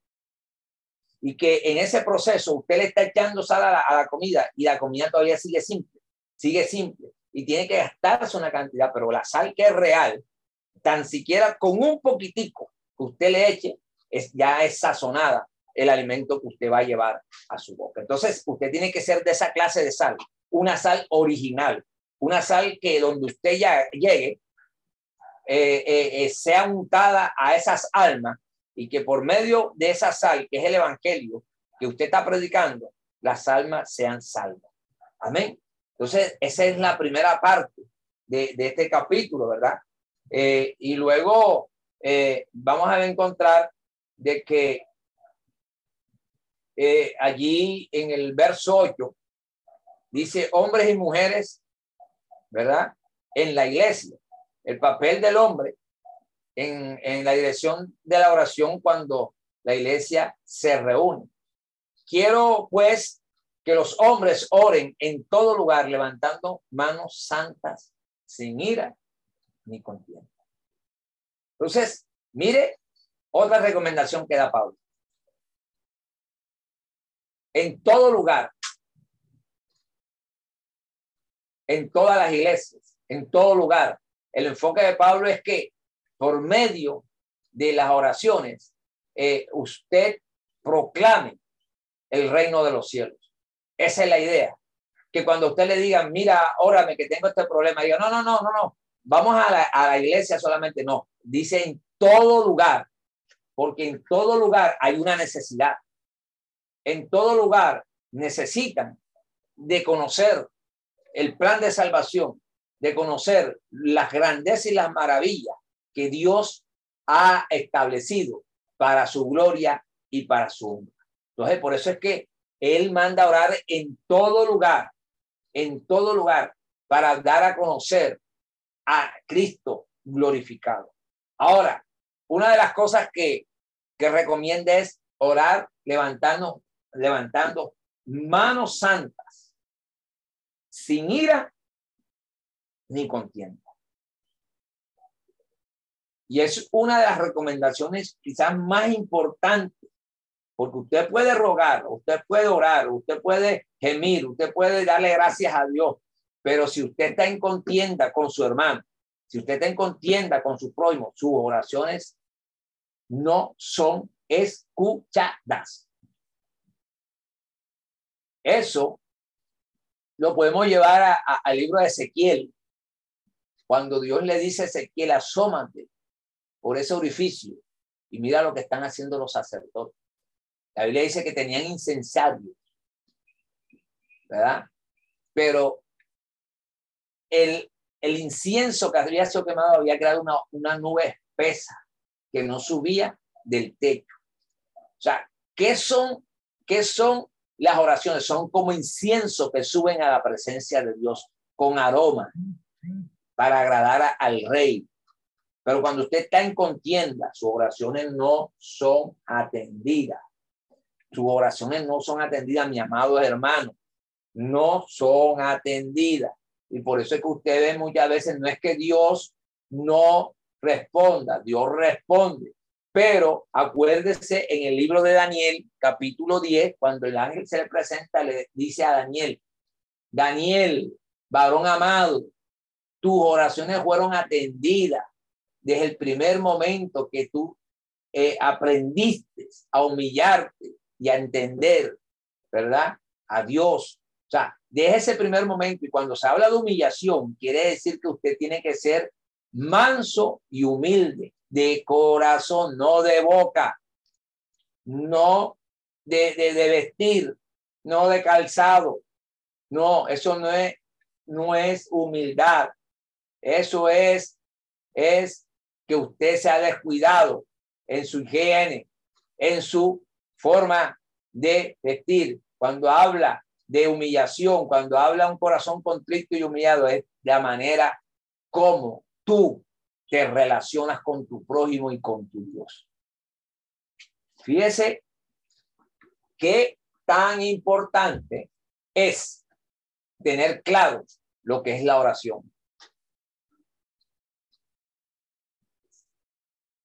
y que en ese proceso usted le está echando sal a la, comida y la comida todavía sigue simple, sigue simple y tiene que gastarse una cantidad, pero la sal que es real, tan siquiera con un poquitico que usted le eche, es, ya es sazonada el alimento que usted va a llevar a su boca. Entonces, usted tiene que ser de esa clase de sal, una sal original, una sal que donde usted ya llegue, eh, eh, eh, sea untada a esas almas y que por medio de esa sal, que es el Evangelio que usted está predicando, las almas sean salvas. Amén. Entonces, esa es la primera parte de, de este capítulo, ¿verdad? y luego vamos a encontrar de que allí en el verso 8, dice hombres y mujeres, ¿verdad? En la iglesia, el papel del hombre en, en la dirección de la oración cuando la iglesia se reúne. Quiero pues que los hombres oren en todo lugar levantando manos santas sin ira ni contienda. Entonces, mire otra recomendación que da Pablo en todo lugar, en todas las iglesias, en todo lugar. El enfoque de Pablo es que por medio de las oraciones, eh, usted proclame el reino de los cielos. Esa es la idea. Que cuando usted le diga, mira, órame que tengo este problema, diga, no, no, no, no, no, vamos a la, a la iglesia solamente. No, dice en todo lugar, porque en todo lugar hay una necesidad en todo lugar necesitan de conocer el plan de salvación, de conocer las grandezas y las maravillas que Dios ha establecido para su gloria y para su honra. Entonces, por eso es que Él manda orar en todo lugar, en todo lugar, para dar a conocer a Cristo glorificado. Ahora, una de las cosas que, que recomienda es orar levantando levantando manos santas, sin ira ni contienda. Y es una de las recomendaciones quizás más importantes, porque usted puede rogar, usted puede orar, usted puede gemir, usted puede darle gracias a Dios, pero si usted está en contienda con su hermano, si usted está en contienda con su prójimo, sus oraciones no son escuchadas. Eso lo podemos llevar al libro de Ezequiel, cuando Dios le dice a Ezequiel, asómate por ese orificio y mira lo que están haciendo los sacerdotes. La Biblia dice que tenían incensarios, ¿verdad? Pero el, el incienso que había sido quemado había creado una, una nube espesa que no subía del techo. O sea, ¿qué son, qué son las oraciones son como incienso que suben a la presencia de Dios con aroma para agradar al rey. Pero cuando usted está en contienda, sus oraciones no son atendidas. Sus oraciones no son atendidas, mi amado hermano. No son atendidas. Y por eso es que usted ve muchas veces, no es que Dios no responda, Dios responde. Pero acuérdese en el libro de Daniel, capítulo 10, cuando el ángel se le presenta, le dice a Daniel, Daniel, varón amado, tus oraciones fueron atendidas desde el primer momento que tú eh, aprendiste a humillarte y a entender, ¿verdad? A Dios. O sea, desde ese primer momento, y cuando se habla de humillación, quiere decir que usted tiene que ser manso y humilde de corazón, no de boca. no de, de, de vestir, no de calzado. No, eso no es, no es humildad. Eso es, es que usted se ha descuidado en su higiene, en su forma de vestir. Cuando habla de humillación, cuando habla un corazón contrito y humillado, es la manera como tú te relacionas con tu prójimo y con tu Dios. Fíjese qué tan importante es tener claro lo que es la oración.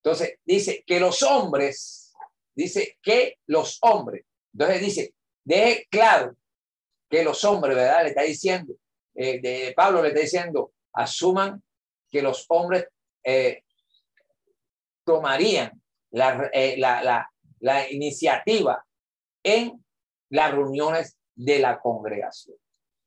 Entonces, dice que los hombres, dice que los hombres, entonces dice, deje claro que los hombres, ¿verdad? Le está diciendo, eh, de Pablo le está diciendo, asuman que los hombres eh, tomarían eh, la, la, la, iniciativa en las reuniones de la congregación.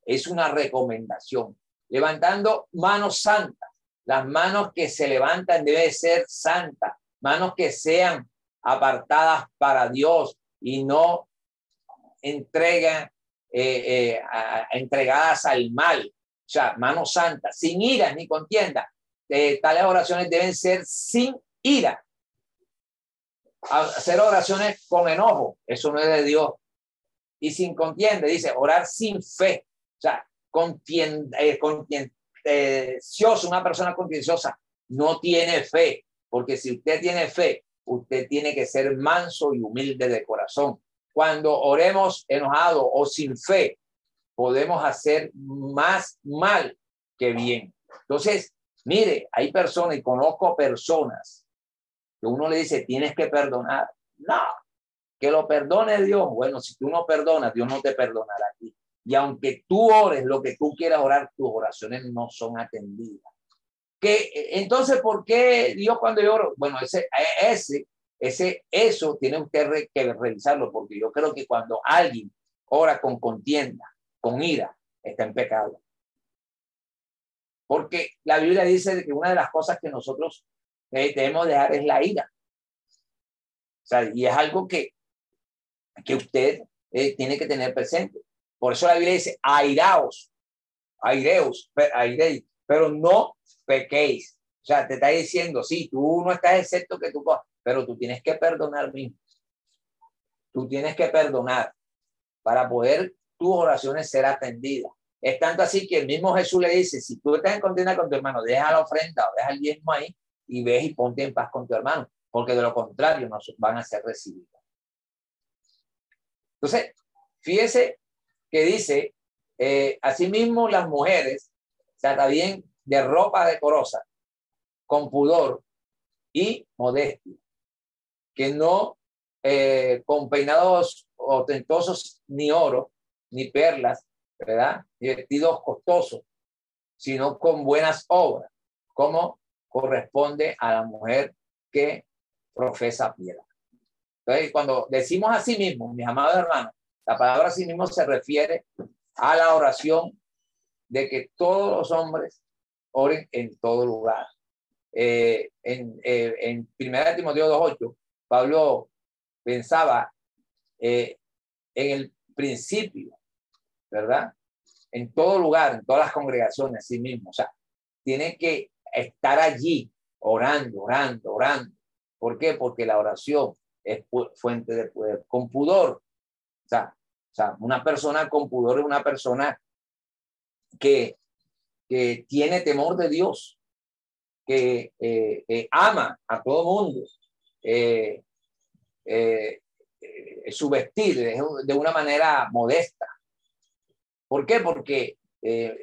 Es una recomendación. Levantando manos santas. Las manos que se levantan deben ser santas. Manos que sean apartadas para Dios y no entregan, eh, entregadas al mal. O sea, manos santas, sin ira ni contienda, eh, tales oraciones deben ser sin ira. Hacer oraciones con enojo, eso no es de Dios. Y sin contienda, dice, orar sin fe. O sea, contienda, eh, una persona contenciosa no tiene fe, porque si usted tiene fe, usted tiene que ser manso y humilde de corazón. Cuando oremos enojado o sin fe, podemos hacer más mal que bien. Entonces, Mire, hay personas y conozco personas que uno le dice, tienes que perdonar. No, que lo perdone Dios. Bueno, si tú no perdonas, Dios no te perdonará. Y aunque tú ores lo que tú quieras orar, tus oraciones no son atendidas. Que, entonces, ¿por qué Dios cuando yo oro? Bueno, ese, ese, ese, eso tiene usted que revisarlo, porque yo creo que cuando alguien ora con contienda, con ira, está en pecado. Porque la Biblia dice que una de las cosas que nosotros eh, debemos dejar es la ira. O sea, y es algo que, que usted eh, tiene que tener presente. Por eso la Biblia dice, airaos, aireos, aireis, pero no pequéis. O sea, te está diciendo, sí, tú no estás excepto que tú, pero tú tienes que perdonar mismo. Tú tienes que perdonar para poder tus oraciones ser atendidas. Es tanto así que el mismo Jesús le dice, si tú estás en contienda con tu hermano, deja la ofrenda o deja el diezmo ahí y ves y ponte en paz con tu hermano, porque de lo contrario no van a ser recibidos. Entonces, fíjese que dice, eh, asimismo las mujeres se bien de ropa decorosa, con pudor y modestia, que no eh, con peinados ostentosos ni oro, ni perlas, ¿verdad? Divertidos costosos, sino con buenas obras, como corresponde a la mujer que profesa piedad. Entonces, cuando decimos así mismo, mis amados hermanos, la palabra así mismo se refiere a la oración de que todos los hombres oren en todo lugar. Eh, en, eh, en 1 Timoteo 2.8, Pablo pensaba eh, en el principio ¿verdad? En todo lugar, en todas las congregaciones, sí mismo. O sea, tiene que estar allí orando, orando, orando. ¿Por qué? Porque la oración es fuente de poder. Con pudor. O sea, una persona con pudor es una persona que, que tiene temor de Dios, que eh, ama a todo mundo. Eh, eh, su vestir de una manera modesta, ¿Por qué? Porque eh,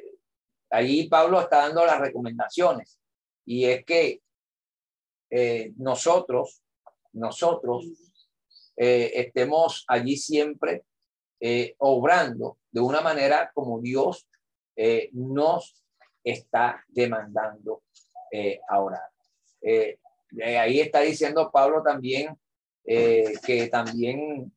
ahí Pablo está dando las recomendaciones y es que eh, nosotros, nosotros eh, estemos allí siempre obrando de una manera como Dios nos está demandando ahora. ahí está diciendo Pablo también que también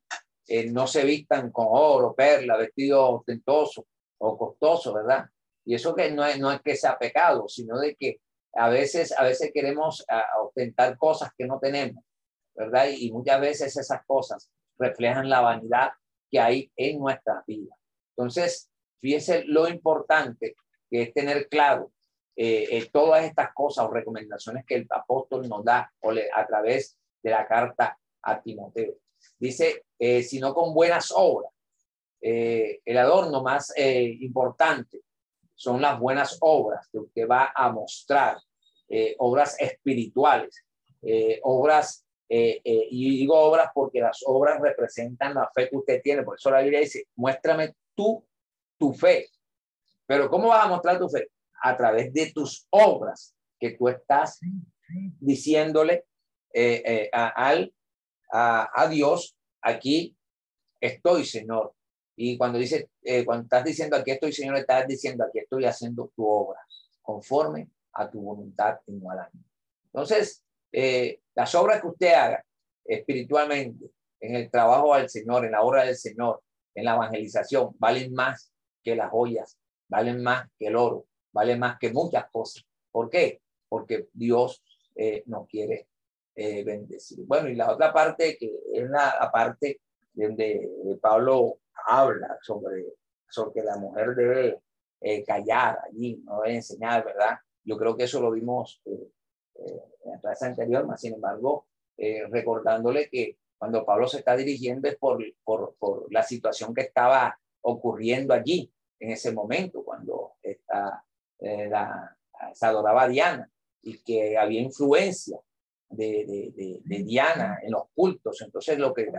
eh, no se vistan con oro, perla, vestidos ostentosos o costosos, ¿verdad? Y eso que no es, que sea pecado, sino de que a veces, a veces queremos ostentar cosas que no tenemos, ¿verdad? Y, muchas veces esas cosas reflejan la vanidad que hay en nuestra vida. Entonces, fíjese lo importante que es tener claro eh, eh, todas estas cosas o recomendaciones que el apóstol nos da a través de la carta a Timoteo. Dice, eh, sino con buenas obras. el adorno más importante son las buenas obras que usted va a mostrar, obras espirituales, obras eh, eh, y digo obras porque las obras representan la fe que usted tiene. Por eso la Biblia dice, muéstrame tú tu fe. Pero ¿cómo vas a mostrar tu fe? A través de tus obras que tú estás diciéndole eh, a, al, a, Dios, aquí estoy, Señor. Y cuando dice, cuando estás diciendo aquí estoy, Señor, estás diciendo aquí estoy haciendo tu obra, conforme a tu voluntad a Entonces, eh, las obras que usted haga espiritualmente, en el trabajo al Señor, en la obra del Señor, en la evangelización, valen más que las joyas, valen más que el oro, valen más que muchas cosas. ¿Por qué? Porque Dios eh, nos quiere eh, bendecir. Bueno, y la otra parte que es la, parte donde Pablo habla sobre, sobre que la mujer debe callar allí, no debe enseñar, ¿verdad? Yo creo que eso lo vimos en la clase anterior, más sin embargo, eh, recordándole que cuando Pablo se está dirigiendo es por, por, por, la situación que estaba ocurriendo allí en ese momento, cuando está, eh, la, se adoraba a Diana y que había influencia de, de, de, Diana en los cultos. Entonces, lo que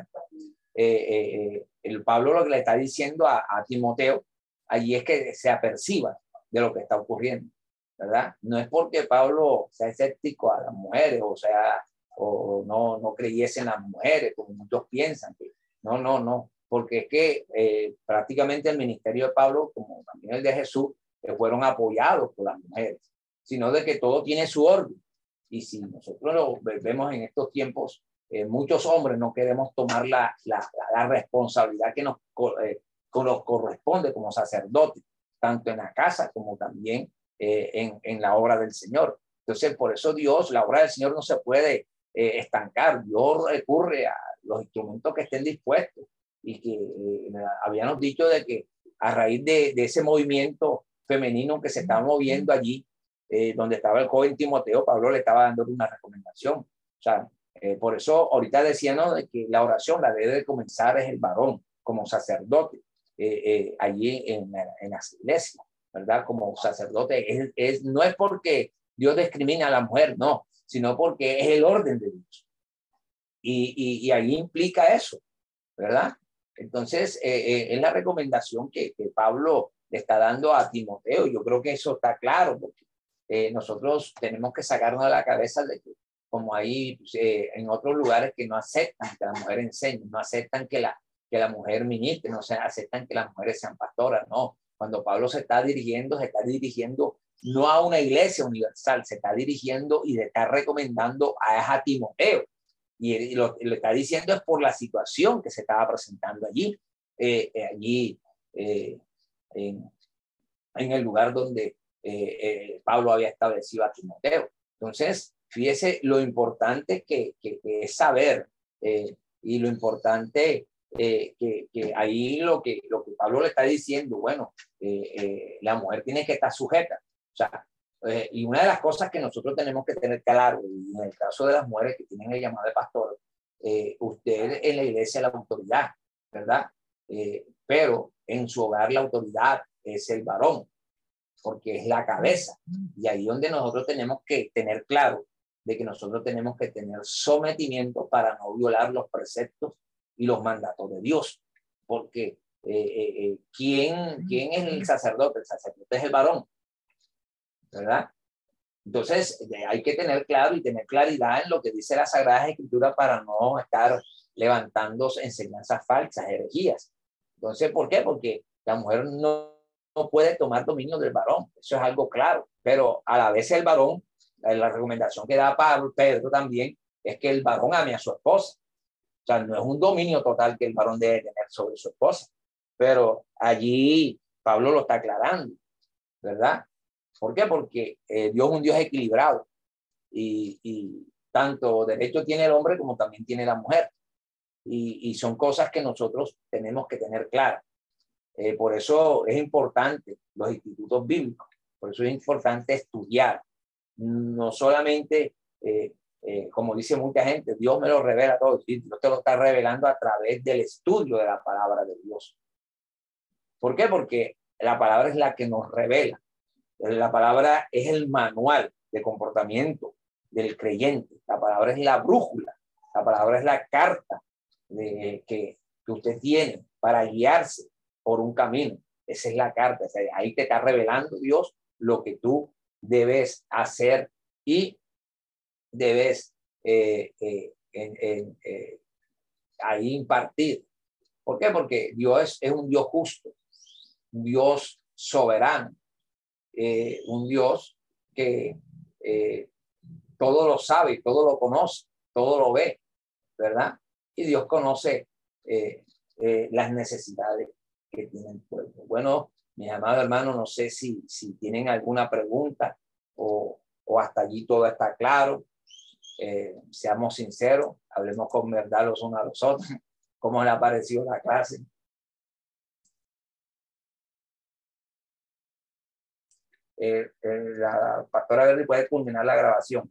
eh, el Pablo lo que le está diciendo a, Timoteo allí es que se aperciba de lo que está ocurriendo. ¿verdad? No es porque Pablo sea escéptico a las mujeres, o sea, o no, no creyese en las mujeres, como muchos piensan. No, no, no, porque es que eh, prácticamente el ministerio de Pablo, como también el de Jesús, eh, fueron apoyados por las mujeres, sino de que todo tiene su orden. Y si nosotros lo vemos en estos tiempos, eh, muchos hombres no queremos tomar la, la, la responsabilidad que nos, nos corresponde como sacerdotes, tanto en la casa como también eh, en, en, la obra del Señor. Entonces, por eso Dios, la obra del Señor no se puede eh, estancar. Dios recurre a los instrumentos que estén dispuestos y que eh, habíamos dicho de que a raíz de, de, ese movimiento femenino que se estaba moviendo allí, donde estaba el joven Timoteo, Pablo le estaba dando una recomendación. O sea, por eso ahorita decía, ¿no? De que la oración la debe de comenzar es el varón como sacerdote allí en, en las iglesias. ¿verdad? Como sacerdote, es, no es porque Dios discrimina a la mujer, no, sino porque es el orden de Dios. Y, y, ahí implica eso, ¿verdad? Entonces, eh, eh, es la recomendación que, que, Pablo le está dando a Timoteo. Yo creo que eso está claro, porque eh, nosotros tenemos que sacarnos de la cabeza de que, como hay pues, en otros lugares que no aceptan que la mujer enseñe, no aceptan que la, que la mujer ministre, no se aceptan que las mujeres sean pastoras, no. Cuando Pablo se está dirigiendo, se está dirigiendo no a una iglesia universal, se está dirigiendo y le está recomendando a, Timoteo. Y lo, le está diciendo es por la situación que se estaba presentando allí, eh, eh, allí eh, en, el lugar donde Pablo había establecido a Timoteo. Entonces, fíjese lo importante que, es saber y lo importante eh, que, que, ahí lo que, lo que Pablo le está diciendo, bueno, eh, eh, la mujer tiene que estar sujeta. O sea, y una de las cosas que nosotros tenemos que tener claro, y en el caso de las mujeres que tienen el llamado de pastor, usted en la iglesia es la autoridad, ¿verdad? pero en su hogar la autoridad es el varón, porque es la cabeza. Y ahí donde nosotros tenemos que tener claro de que nosotros tenemos que tener sometimiento para no violar los preceptos y los mandatos de Dios. Porque eh, eh, eh, ¿quién, ¿quién es el sacerdote? El sacerdote es el varón, ¿verdad? Entonces, hay que tener claro y tener claridad en lo que dice la Sagrada Escritura para no estar levantando enseñanzas falsas, herejías. Entonces, ¿por qué? Porque la mujer no, no puede tomar dominio del varón. Eso es algo claro. Pero a la vez el varón, la recomendación que da Pablo, Pedro también, es que el varón ame a su esposa. O sea, no es un dominio total que el varón debe tener sobre su esposa, pero allí Pablo lo está aclarando, ¿verdad? ¿Por qué? Porque eh, Dios es un Dios equilibrado y, tanto derecho tiene el hombre como también tiene la mujer. Y, son cosas que nosotros tenemos que tener claras. Eh, por eso es importante los institutos bíblicos, por eso es importante estudiar, no solamente, eh, eh, como dice mucha gente, Dios me lo revela todo, Dios te lo está revelando a través del estudio de la palabra de Dios. ¿Por qué? Porque la palabra es la que nos revela. La palabra es el manual de comportamiento del creyente. La palabra es la brújula. La palabra es la carta de, que, que usted tiene para guiarse por un camino. Esa es la carta. ahí te está revelando Dios lo que tú debes hacer y debes eh, eh, eh, ahí impartir. ¿Por qué? Porque Dios es un Dios justo, un Dios soberano, un Dios que todo lo sabe, todo lo conoce, todo lo ve, ¿verdad? Y Dios conoce las necesidades que tiene el pueblo. Bueno, mi amado hermano, no sé si, si tienen alguna pregunta o, o hasta allí todo está claro. Eh, seamos sinceros, hablemos con verdad los unos a los otros. ¿Cómo le ha parecido la clase? Eh, eh, la pastora Verdi puede culminar la grabación.